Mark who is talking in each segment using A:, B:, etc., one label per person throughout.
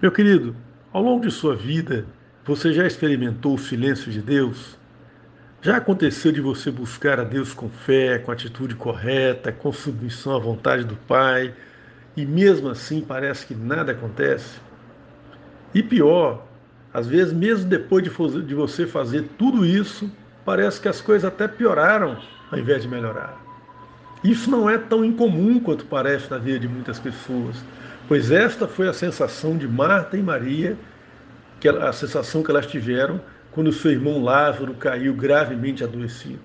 A: Meu querido, ao longo de sua vida, você já experimentou o silêncio de Deus? Já aconteceu de você buscar a Deus com fé, com atitude correta, com submissão à vontade do Pai, e mesmo assim parece que nada acontece? E pior, às vezes, mesmo depois de você fazer tudo isso, parece que as coisas até pioraram ao invés de melhorar. Isso não é tão incomum quanto parece na vida de muitas pessoas pois esta foi a sensação de Marta e Maria, que a sensação que elas tiveram quando seu irmão Lázaro caiu gravemente adoecido.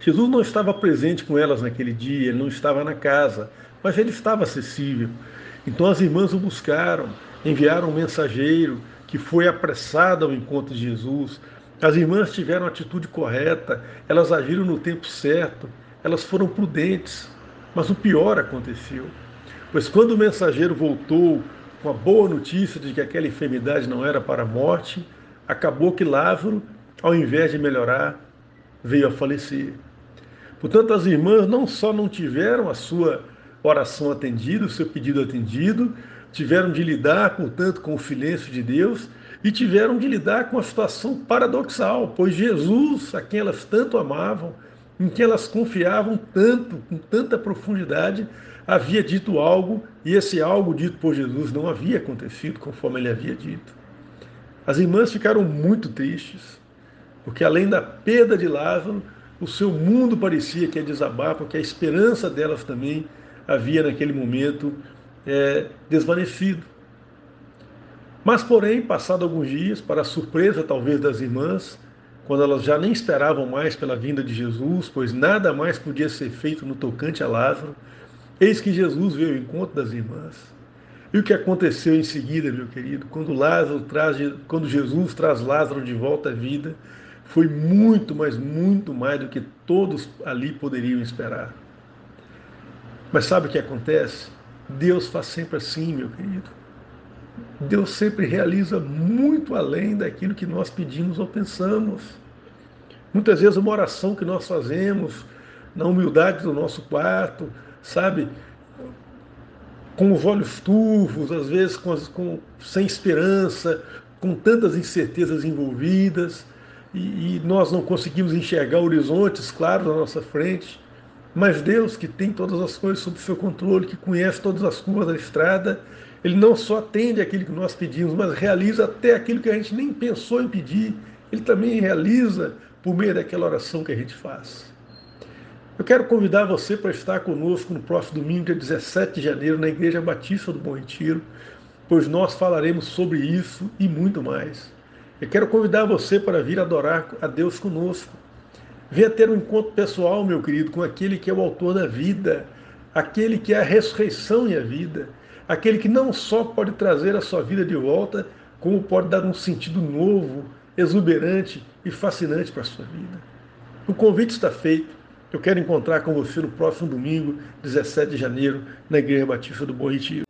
A: Jesus não estava presente com elas naquele dia, ele não estava na casa, mas ele estava acessível. Então as irmãs o buscaram, enviaram um mensageiro que foi apressado ao encontro de Jesus. As irmãs tiveram a atitude correta, elas agiram no tempo certo, elas foram prudentes, mas o pior aconteceu. Pois quando o mensageiro voltou com a boa notícia de que aquela enfermidade não era para a morte, acabou que Lázaro, ao invés de melhorar, veio a falecer. Portanto, as irmãs não só não tiveram a sua oração atendida, o seu pedido atendido, tiveram de lidar, portanto, com o silêncio de Deus e tiveram de lidar com a situação paradoxal, pois Jesus, a quem elas tanto amavam, em quem elas confiavam tanto, com tanta profundidade, havia dito algo e esse algo dito por Jesus não havia acontecido conforme ele havia dito. As irmãs ficaram muito tristes, porque além da perda de Lázaro, o seu mundo parecia que ia desabar, porque a esperança delas também havia naquele momento é, desvanecido. Mas, porém, passado alguns dias, para surpresa talvez das irmãs, quando elas já nem esperavam mais pela vinda de Jesus, pois nada mais podia ser feito no tocante a Lázaro, eis que Jesus veio ao encontro das irmãs. E o que aconteceu em seguida, meu querido, quando Lázaro traz, quando Jesus traz Lázaro de volta à vida, foi muito, mas muito mais do que todos ali poderiam esperar. Mas sabe o que acontece? Deus faz sempre assim, meu querido. Deus sempre realiza muito além daquilo que nós pedimos ou pensamos. Muitas vezes uma oração que nós fazemos na humildade do nosso quarto, sabe? Com os olhos turvos, às vezes com, com sem esperança, com tantas incertezas envolvidas, e, e nós não conseguimos enxergar horizontes claros na nossa frente. Mas Deus, que tem todas as coisas sob seu controle, que conhece todas as curvas da estrada, ele não só atende aquilo que nós pedimos, mas realiza até aquilo que a gente nem pensou em pedir. Ele também realiza por meio daquela oração que a gente faz. Eu quero convidar você para estar conosco no próximo domingo, dia 17 de janeiro, na Igreja Batista do Bom Retiro, pois nós falaremos sobre isso e muito mais. Eu quero convidar você para vir adorar a Deus conosco. Venha ter um encontro pessoal, meu querido, com aquele que é o autor da vida, aquele que é a ressurreição e a vida aquele que não só pode trazer a sua vida de volta, como pode dar um sentido novo, exuberante e fascinante para a sua vida. O convite está feito. Eu quero encontrar com você no próximo domingo, 17 de janeiro, na Igreja Batista do Bom Retiro.